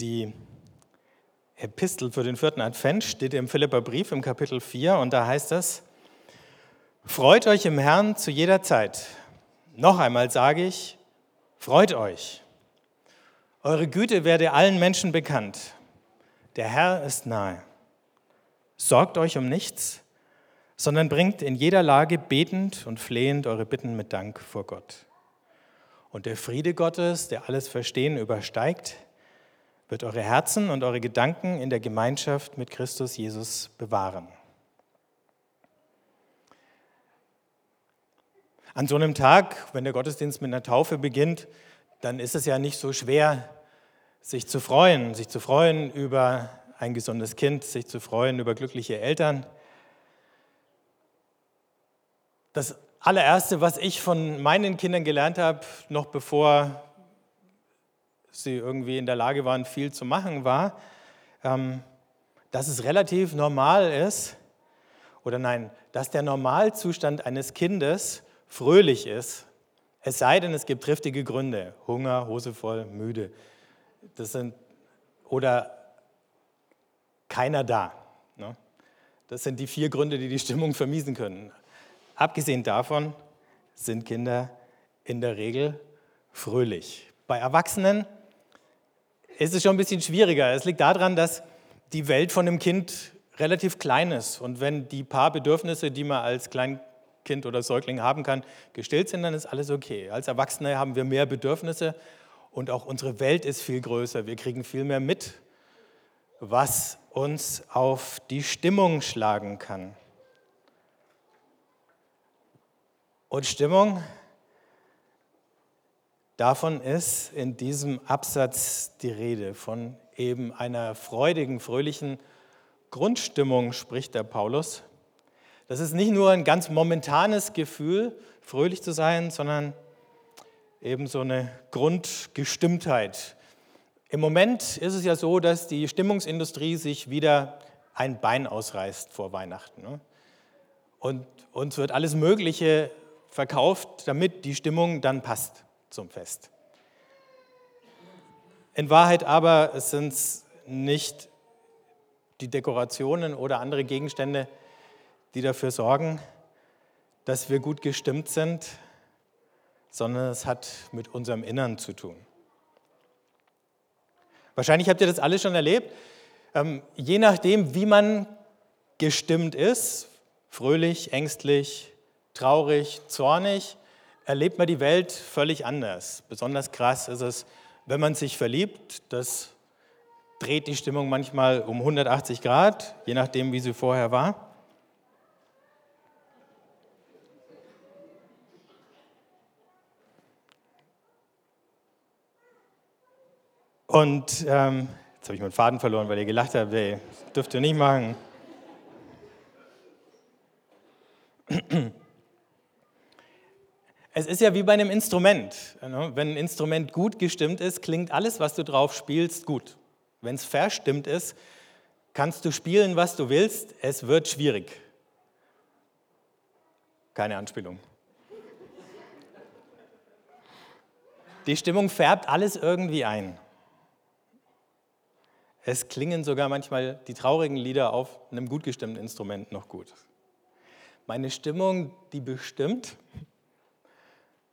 Die Epistel für den vierten Advent steht im Philipperbrief im Kapitel 4 und da heißt es, Freut euch im Herrn zu jeder Zeit. Noch einmal sage ich, freut euch. Eure Güte werde allen Menschen bekannt. Der Herr ist nahe. Sorgt euch um nichts, sondern bringt in jeder Lage betend und flehend eure Bitten mit Dank vor Gott. Und der Friede Gottes, der alles Verstehen übersteigt, wird eure Herzen und eure Gedanken in der Gemeinschaft mit Christus Jesus bewahren. An so einem Tag, wenn der Gottesdienst mit einer Taufe beginnt, dann ist es ja nicht so schwer, sich zu freuen, sich zu freuen über ein gesundes Kind, sich zu freuen über glückliche Eltern. Das allererste, was ich von meinen Kindern gelernt habe, noch bevor sie irgendwie in der Lage waren, viel zu machen, war, ähm, dass es relativ normal ist, oder nein, dass der Normalzustand eines Kindes fröhlich ist, es sei denn, es gibt triftige Gründe, Hunger, Hose voll, müde. Das sind, oder keiner da. Ne? Das sind die vier Gründe, die die Stimmung vermiesen können. Abgesehen davon sind Kinder in der Regel fröhlich. Bei Erwachsenen ist es schon ein bisschen schwieriger. Es liegt daran, dass die Welt von einem Kind relativ klein ist. Und wenn die paar Bedürfnisse, die man als Kleinkind oder Säugling haben kann, gestillt sind, dann ist alles okay. Als Erwachsene haben wir mehr Bedürfnisse und auch unsere Welt ist viel größer. Wir kriegen viel mehr mit, was uns auf die Stimmung schlagen kann. Und Stimmung Davon ist in diesem Absatz die Rede, von eben einer freudigen, fröhlichen Grundstimmung spricht der Paulus. Das ist nicht nur ein ganz momentanes Gefühl, fröhlich zu sein, sondern eben so eine Grundgestimmtheit. Im Moment ist es ja so, dass die Stimmungsindustrie sich wieder ein Bein ausreißt vor Weihnachten. Ne? Und uns wird alles Mögliche verkauft, damit die Stimmung dann passt zum Fest. In Wahrheit aber sind es nicht die Dekorationen oder andere Gegenstände, die dafür sorgen, dass wir gut gestimmt sind, sondern es hat mit unserem Innern zu tun. Wahrscheinlich habt ihr das alle schon erlebt. Ähm, je nachdem, wie man gestimmt ist, fröhlich, ängstlich, traurig, zornig, erlebt man die Welt völlig anders. Besonders krass ist es, wenn man sich verliebt. Das dreht die Stimmung manchmal um 180 Grad, je nachdem, wie sie vorher war. Und ähm, jetzt habe ich meinen Faden verloren, weil ihr gelacht habt. Ey, das dürft ihr nicht machen. Es ist ja wie bei einem Instrument. Ne? Wenn ein Instrument gut gestimmt ist, klingt alles, was du drauf spielst, gut. Wenn es verstimmt ist, kannst du spielen, was du willst, es wird schwierig. Keine Anspielung. Die Stimmung färbt alles irgendwie ein. Es klingen sogar manchmal die traurigen Lieder auf einem gut gestimmten Instrument noch gut. Meine Stimmung, die bestimmt,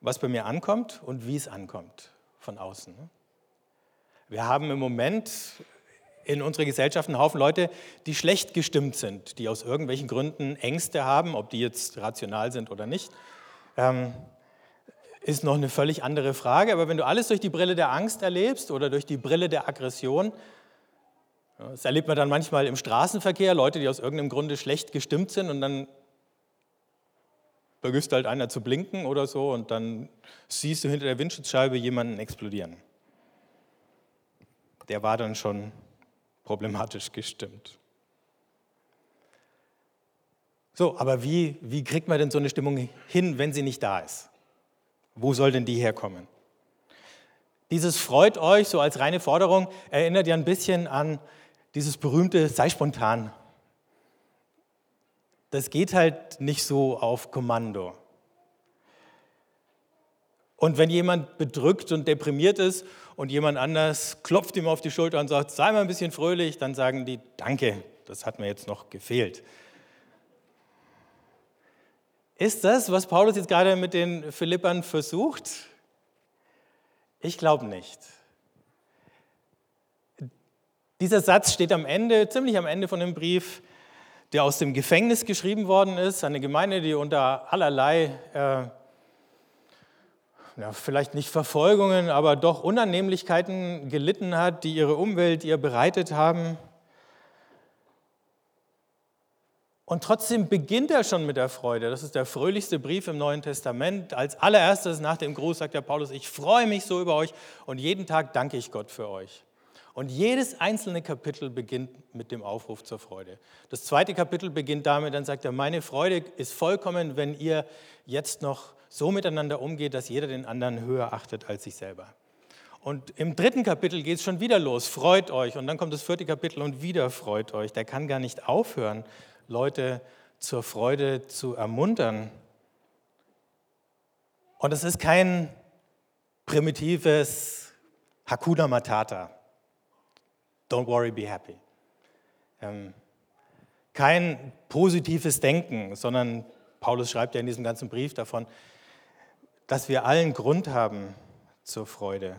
was bei mir ankommt und wie es ankommt von außen. Ne? Wir haben im Moment in unserer Gesellschaft einen Haufen Leute, die schlecht gestimmt sind, die aus irgendwelchen Gründen Ängste haben, ob die jetzt rational sind oder nicht, ähm, ist noch eine völlig andere Frage. Aber wenn du alles durch die Brille der Angst erlebst oder durch die Brille der Aggression, das erlebt man dann manchmal im Straßenverkehr, Leute, die aus irgendeinem Grunde schlecht gestimmt sind und dann vergisst halt einer zu blinken oder so und dann siehst du hinter der Windschutzscheibe jemanden explodieren. Der war dann schon problematisch gestimmt. So, aber wie, wie kriegt man denn so eine Stimmung hin, wenn sie nicht da ist? Wo soll denn die herkommen? Dieses freut euch so als reine Forderung erinnert ja ein bisschen an dieses berühmte sei spontan das geht halt nicht so auf Kommando. Und wenn jemand bedrückt und deprimiert ist und jemand anders klopft ihm auf die Schulter und sagt, sei mal ein bisschen fröhlich, dann sagen die, danke, das hat mir jetzt noch gefehlt. Ist das, was Paulus jetzt gerade mit den Philippern versucht? Ich glaube nicht. Dieser Satz steht am Ende, ziemlich am Ende von dem Brief, der aus dem Gefängnis geschrieben worden ist, eine Gemeinde, die unter allerlei äh, ja, vielleicht nicht Verfolgungen, aber doch Unannehmlichkeiten gelitten hat, die ihre Umwelt ihr bereitet haben. Und trotzdem beginnt er schon mit der Freude. Das ist der fröhlichste Brief im Neuen Testament. Als allererstes nach dem Gruß sagt der Paulus, ich freue mich so über euch und jeden Tag danke ich Gott für euch. Und jedes einzelne Kapitel beginnt mit dem Aufruf zur Freude. Das zweite Kapitel beginnt damit, dann sagt er, meine Freude ist vollkommen, wenn ihr jetzt noch so miteinander umgeht, dass jeder den anderen höher achtet als sich selber. Und im dritten Kapitel geht es schon wieder los, freut euch. Und dann kommt das vierte Kapitel und wieder freut euch. Der kann gar nicht aufhören, Leute zur Freude zu ermuntern. Und es ist kein primitives Hakuna Matata. Don't worry, be happy. Ähm, kein positives Denken, sondern Paulus schreibt ja in diesem ganzen Brief davon, dass wir allen Grund haben zur Freude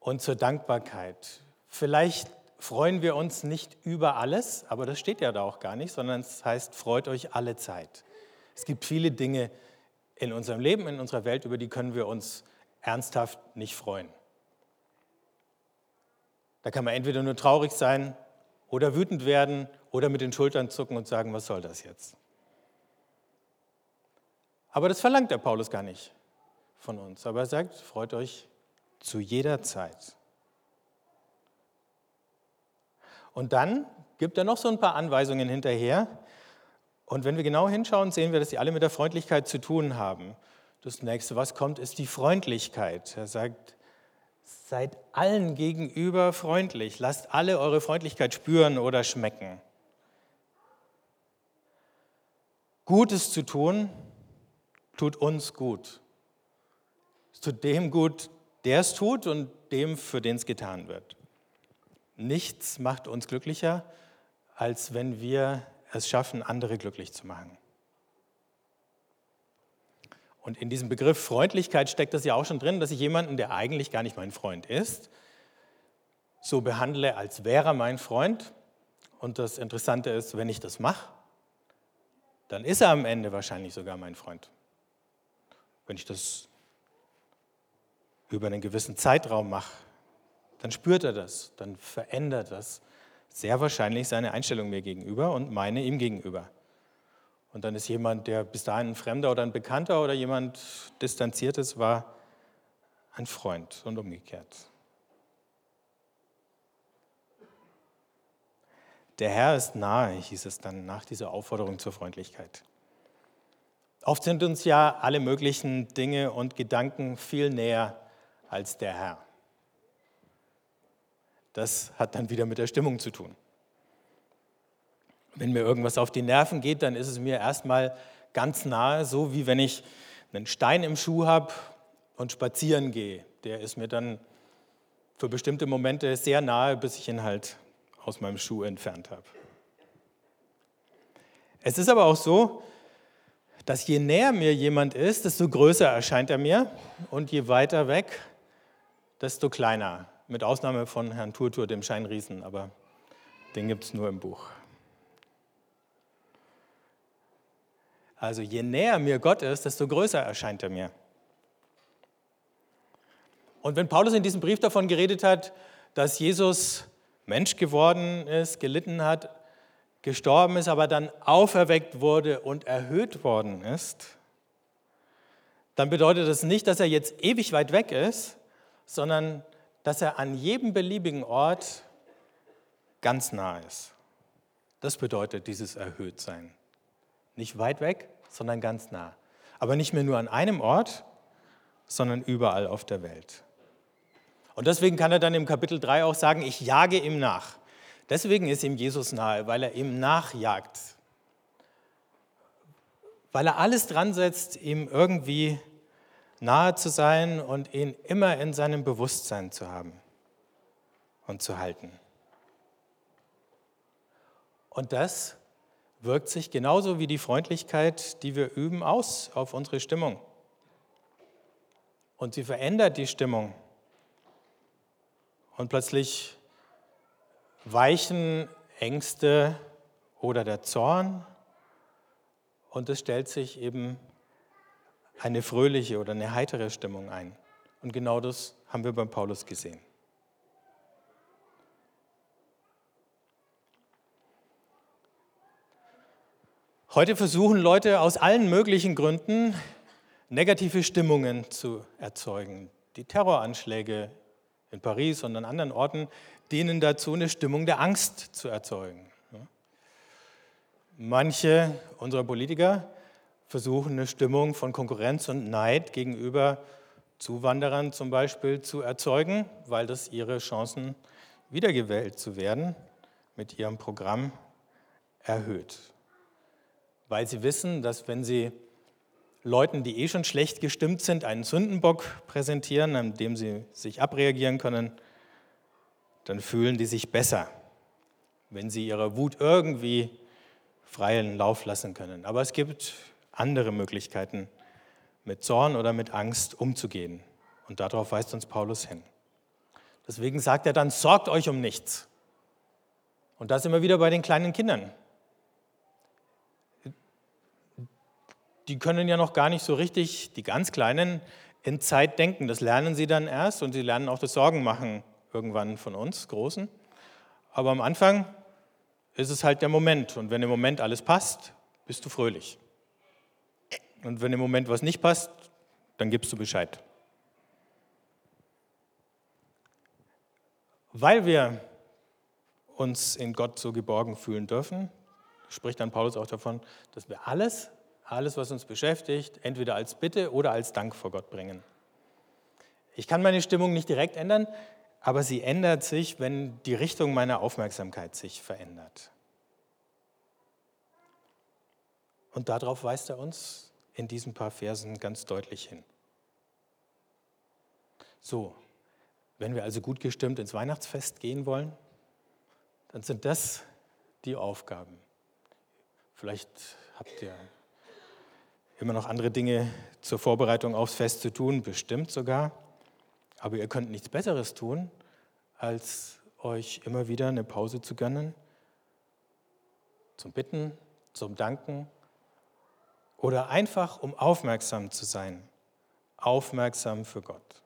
und zur Dankbarkeit. Vielleicht freuen wir uns nicht über alles, aber das steht ja da auch gar nicht, sondern es heißt, freut euch alle Zeit. Es gibt viele Dinge in unserem Leben, in unserer Welt, über die können wir uns ernsthaft nicht freuen. Da kann man entweder nur traurig sein oder wütend werden oder mit den Schultern zucken und sagen, was soll das jetzt? Aber das verlangt der Paulus gar nicht von uns. Aber er sagt, freut euch zu jeder Zeit. Und dann gibt er noch so ein paar Anweisungen hinterher. Und wenn wir genau hinschauen, sehen wir, dass sie alle mit der Freundlichkeit zu tun haben. Das nächste, was kommt, ist die Freundlichkeit. Er sagt, seid allen gegenüber freundlich. Lasst alle eure Freundlichkeit spüren oder schmecken. Gutes zu tun tut uns gut. Es tut dem gut, der es tut und dem, für den es getan wird. Nichts macht uns glücklicher, als wenn wir es schaffen, andere glücklich zu machen. Und in diesem Begriff Freundlichkeit steckt das ja auch schon drin, dass ich jemanden, der eigentlich gar nicht mein Freund ist, so behandle, als wäre er mein Freund. Und das Interessante ist, wenn ich das mache, dann ist er am Ende wahrscheinlich sogar mein Freund. Wenn ich das über einen gewissen Zeitraum mache, dann spürt er das, dann verändert das sehr wahrscheinlich seine Einstellung mir gegenüber und meine ihm gegenüber. Und dann ist jemand, der bis dahin ein Fremder oder ein Bekannter oder jemand Distanziertes war, ein Freund und umgekehrt. Der Herr ist nahe, hieß es dann nach dieser Aufforderung zur Freundlichkeit. Oft sind uns ja alle möglichen Dinge und Gedanken viel näher als der Herr. Das hat dann wieder mit der Stimmung zu tun. Wenn mir irgendwas auf die Nerven geht, dann ist es mir erstmal ganz nahe, so wie wenn ich einen Stein im Schuh habe und spazieren gehe. Der ist mir dann für bestimmte Momente sehr nahe, bis ich ihn halt aus meinem Schuh entfernt habe. Es ist aber auch so, dass je näher mir jemand ist, desto größer erscheint er mir und je weiter weg, desto kleiner. Mit Ausnahme von Herrn Turtur, dem Scheinriesen, aber den gibt es nur im Buch. Also je näher mir Gott ist, desto größer erscheint er mir. Und wenn Paulus in diesem Brief davon geredet hat, dass Jesus Mensch geworden ist, gelitten hat, gestorben ist, aber dann auferweckt wurde und erhöht worden ist, dann bedeutet das nicht, dass er jetzt ewig weit weg ist, sondern dass er an jedem beliebigen Ort ganz nah ist. Das bedeutet dieses Erhöhtsein. Nicht weit weg, sondern ganz nah. Aber nicht mehr nur an einem Ort, sondern überall auf der Welt. Und deswegen kann er dann im Kapitel 3 auch sagen, ich jage ihm nach. Deswegen ist ihm Jesus nahe, weil er ihm nachjagt. Weil er alles dran setzt, ihm irgendwie nahe zu sein und ihn immer in seinem Bewusstsein zu haben und zu halten. Und das wirkt sich genauso wie die Freundlichkeit, die wir üben, aus auf unsere Stimmung. Und sie verändert die Stimmung. Und plötzlich weichen Ängste oder der Zorn und es stellt sich eben eine fröhliche oder eine heitere Stimmung ein. Und genau das haben wir beim Paulus gesehen. Heute versuchen Leute aus allen möglichen Gründen negative Stimmungen zu erzeugen. Die Terroranschläge in Paris und an anderen Orten dienen dazu, eine Stimmung der Angst zu erzeugen. Manche unserer Politiker versuchen eine Stimmung von Konkurrenz und Neid gegenüber Zuwanderern zum Beispiel zu erzeugen, weil das ihre Chancen, wiedergewählt zu werden, mit ihrem Programm erhöht weil sie wissen, dass wenn sie Leuten, die eh schon schlecht gestimmt sind, einen Sündenbock präsentieren, an dem sie sich abreagieren können, dann fühlen die sich besser, wenn sie ihrer Wut irgendwie freien Lauf lassen können. Aber es gibt andere Möglichkeiten, mit Zorn oder mit Angst umzugehen. Und darauf weist uns Paulus hin. Deswegen sagt er dann, sorgt euch um nichts. Und das immer wieder bei den kleinen Kindern. Die können ja noch gar nicht so richtig, die ganz Kleinen, in Zeit denken. Das lernen sie dann erst und sie lernen auch das Sorgen machen irgendwann von uns, Großen. Aber am Anfang ist es halt der Moment. Und wenn im Moment alles passt, bist du fröhlich. Und wenn im Moment was nicht passt, dann gibst du Bescheid. Weil wir uns in Gott so geborgen fühlen dürfen, spricht dann Paulus auch davon, dass wir alles alles, was uns beschäftigt, entweder als Bitte oder als Dank vor Gott bringen. Ich kann meine Stimmung nicht direkt ändern, aber sie ändert sich, wenn die Richtung meiner Aufmerksamkeit sich verändert. Und darauf weist er uns in diesen paar Versen ganz deutlich hin. So, wenn wir also gut gestimmt ins Weihnachtsfest gehen wollen, dann sind das die Aufgaben. Vielleicht habt ihr immer noch andere Dinge zur Vorbereitung aufs Fest zu tun, bestimmt sogar. Aber ihr könnt nichts Besseres tun, als euch immer wieder eine Pause zu gönnen, zum Bitten, zum Danken oder einfach um aufmerksam zu sein, aufmerksam für Gott.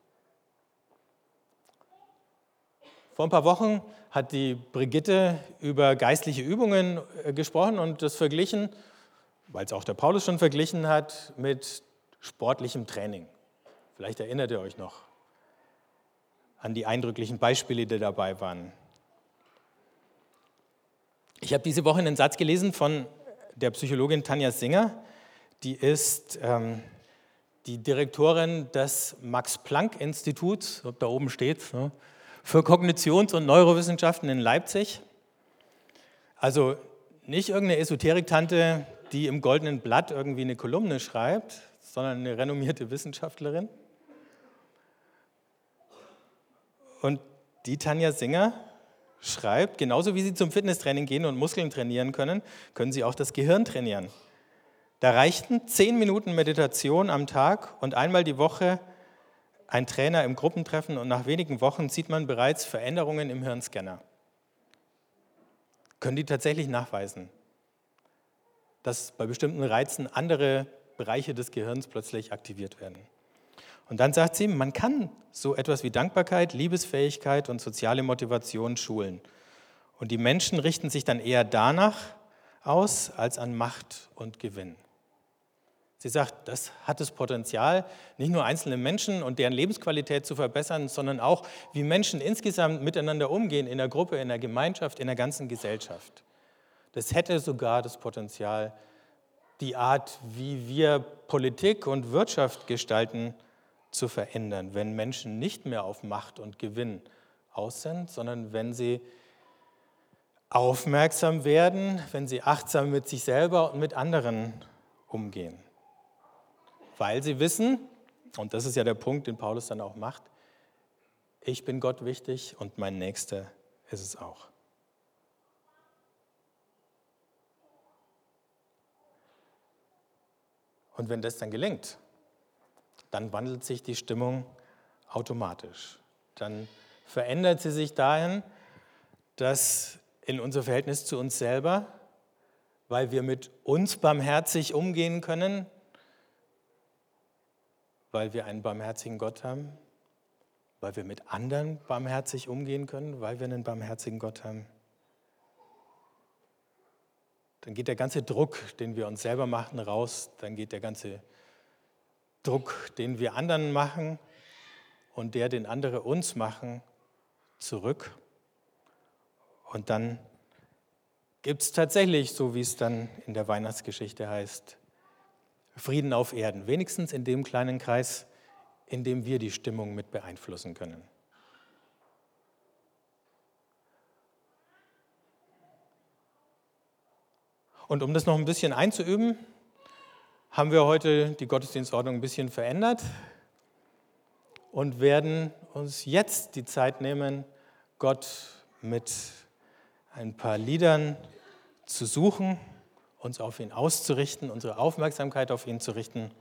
Vor ein paar Wochen hat die Brigitte über geistliche Übungen äh, gesprochen und das verglichen weil es auch der Paulus schon verglichen hat mit sportlichem Training. Vielleicht erinnert ihr euch noch an die eindrücklichen Beispiele, die dabei waren. Ich habe diese Woche einen Satz gelesen von der Psychologin Tanja Singer. Die ist ähm, die Direktorin des Max-Planck-Instituts, da oben steht, ne, für Kognitions- und Neurowissenschaften in Leipzig. Also nicht irgendeine Esoterik-Tante, die im Goldenen Blatt irgendwie eine Kolumne schreibt, sondern eine renommierte Wissenschaftlerin. Und die Tanja Singer schreibt, genauso wie Sie zum Fitnesstraining gehen und Muskeln trainieren können, können Sie auch das Gehirn trainieren. Da reichten zehn Minuten Meditation am Tag und einmal die Woche ein Trainer im Gruppentreffen und nach wenigen Wochen sieht man bereits Veränderungen im Hirnscanner. Können die tatsächlich nachweisen dass bei bestimmten Reizen andere Bereiche des Gehirns plötzlich aktiviert werden. Und dann sagt sie, man kann so etwas wie Dankbarkeit, Liebesfähigkeit und soziale Motivation schulen. Und die Menschen richten sich dann eher danach aus als an Macht und Gewinn. Sie sagt, das hat das Potenzial, nicht nur einzelne Menschen und deren Lebensqualität zu verbessern, sondern auch, wie Menschen insgesamt miteinander umgehen in der Gruppe, in der Gemeinschaft, in der ganzen Gesellschaft. Das hätte sogar das Potenzial, die Art, wie wir Politik und Wirtschaft gestalten, zu verändern, wenn Menschen nicht mehr auf Macht und Gewinn aus sind, sondern wenn sie aufmerksam werden, wenn sie achtsam mit sich selber und mit anderen umgehen. Weil sie wissen, Und das ist ja der Punkt, den Paulus dann auch macht. Ich bin Gott wichtig und mein Nächster ist es auch. Und wenn das dann gelingt, dann wandelt sich die Stimmung automatisch. Dann verändert sie sich dahin, dass in unser Verhältnis zu uns selber, weil wir mit uns barmherzig umgehen können, weil wir einen barmherzigen Gott haben, weil wir mit anderen barmherzig umgehen können, weil wir einen barmherzigen Gott haben. Dann geht der ganze Druck, den wir uns selber machen, raus. Dann geht der ganze Druck, den wir anderen machen und der, den andere uns machen, zurück. Und dann gibt es tatsächlich, so wie es dann in der Weihnachtsgeschichte heißt, Frieden auf Erden, wenigstens in dem kleinen Kreis, in dem wir die Stimmung mit beeinflussen können. Und um das noch ein bisschen einzuüben, haben wir heute die Gottesdienstordnung ein bisschen verändert und werden uns jetzt die Zeit nehmen, Gott mit ein paar Liedern zu suchen, uns auf ihn auszurichten, unsere Aufmerksamkeit auf ihn zu richten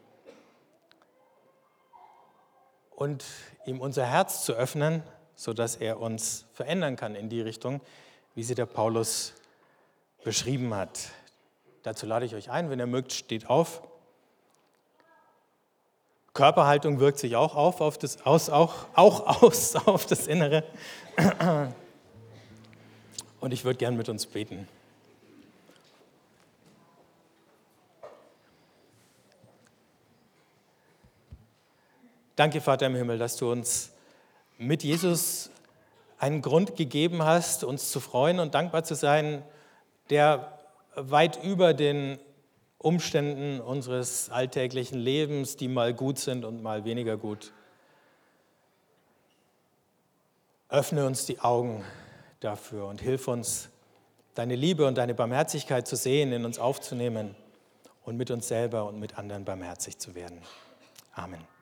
und ihm unser Herz zu öffnen, sodass er uns verändern kann in die Richtung, wie sie der Paulus beschrieben hat. Dazu lade ich euch ein, wenn ihr mögt, steht auf. Körperhaltung wirkt sich auch auf, auf das, aus, auch, auch aus auf das Innere. Und ich würde gern mit uns beten. Danke, Vater im Himmel, dass du uns mit Jesus einen Grund gegeben hast, uns zu freuen und dankbar zu sein, der weit über den Umständen unseres alltäglichen Lebens, die mal gut sind und mal weniger gut. Öffne uns die Augen dafür und hilf uns, deine Liebe und deine Barmherzigkeit zu sehen, in uns aufzunehmen und mit uns selber und mit anderen barmherzig zu werden. Amen.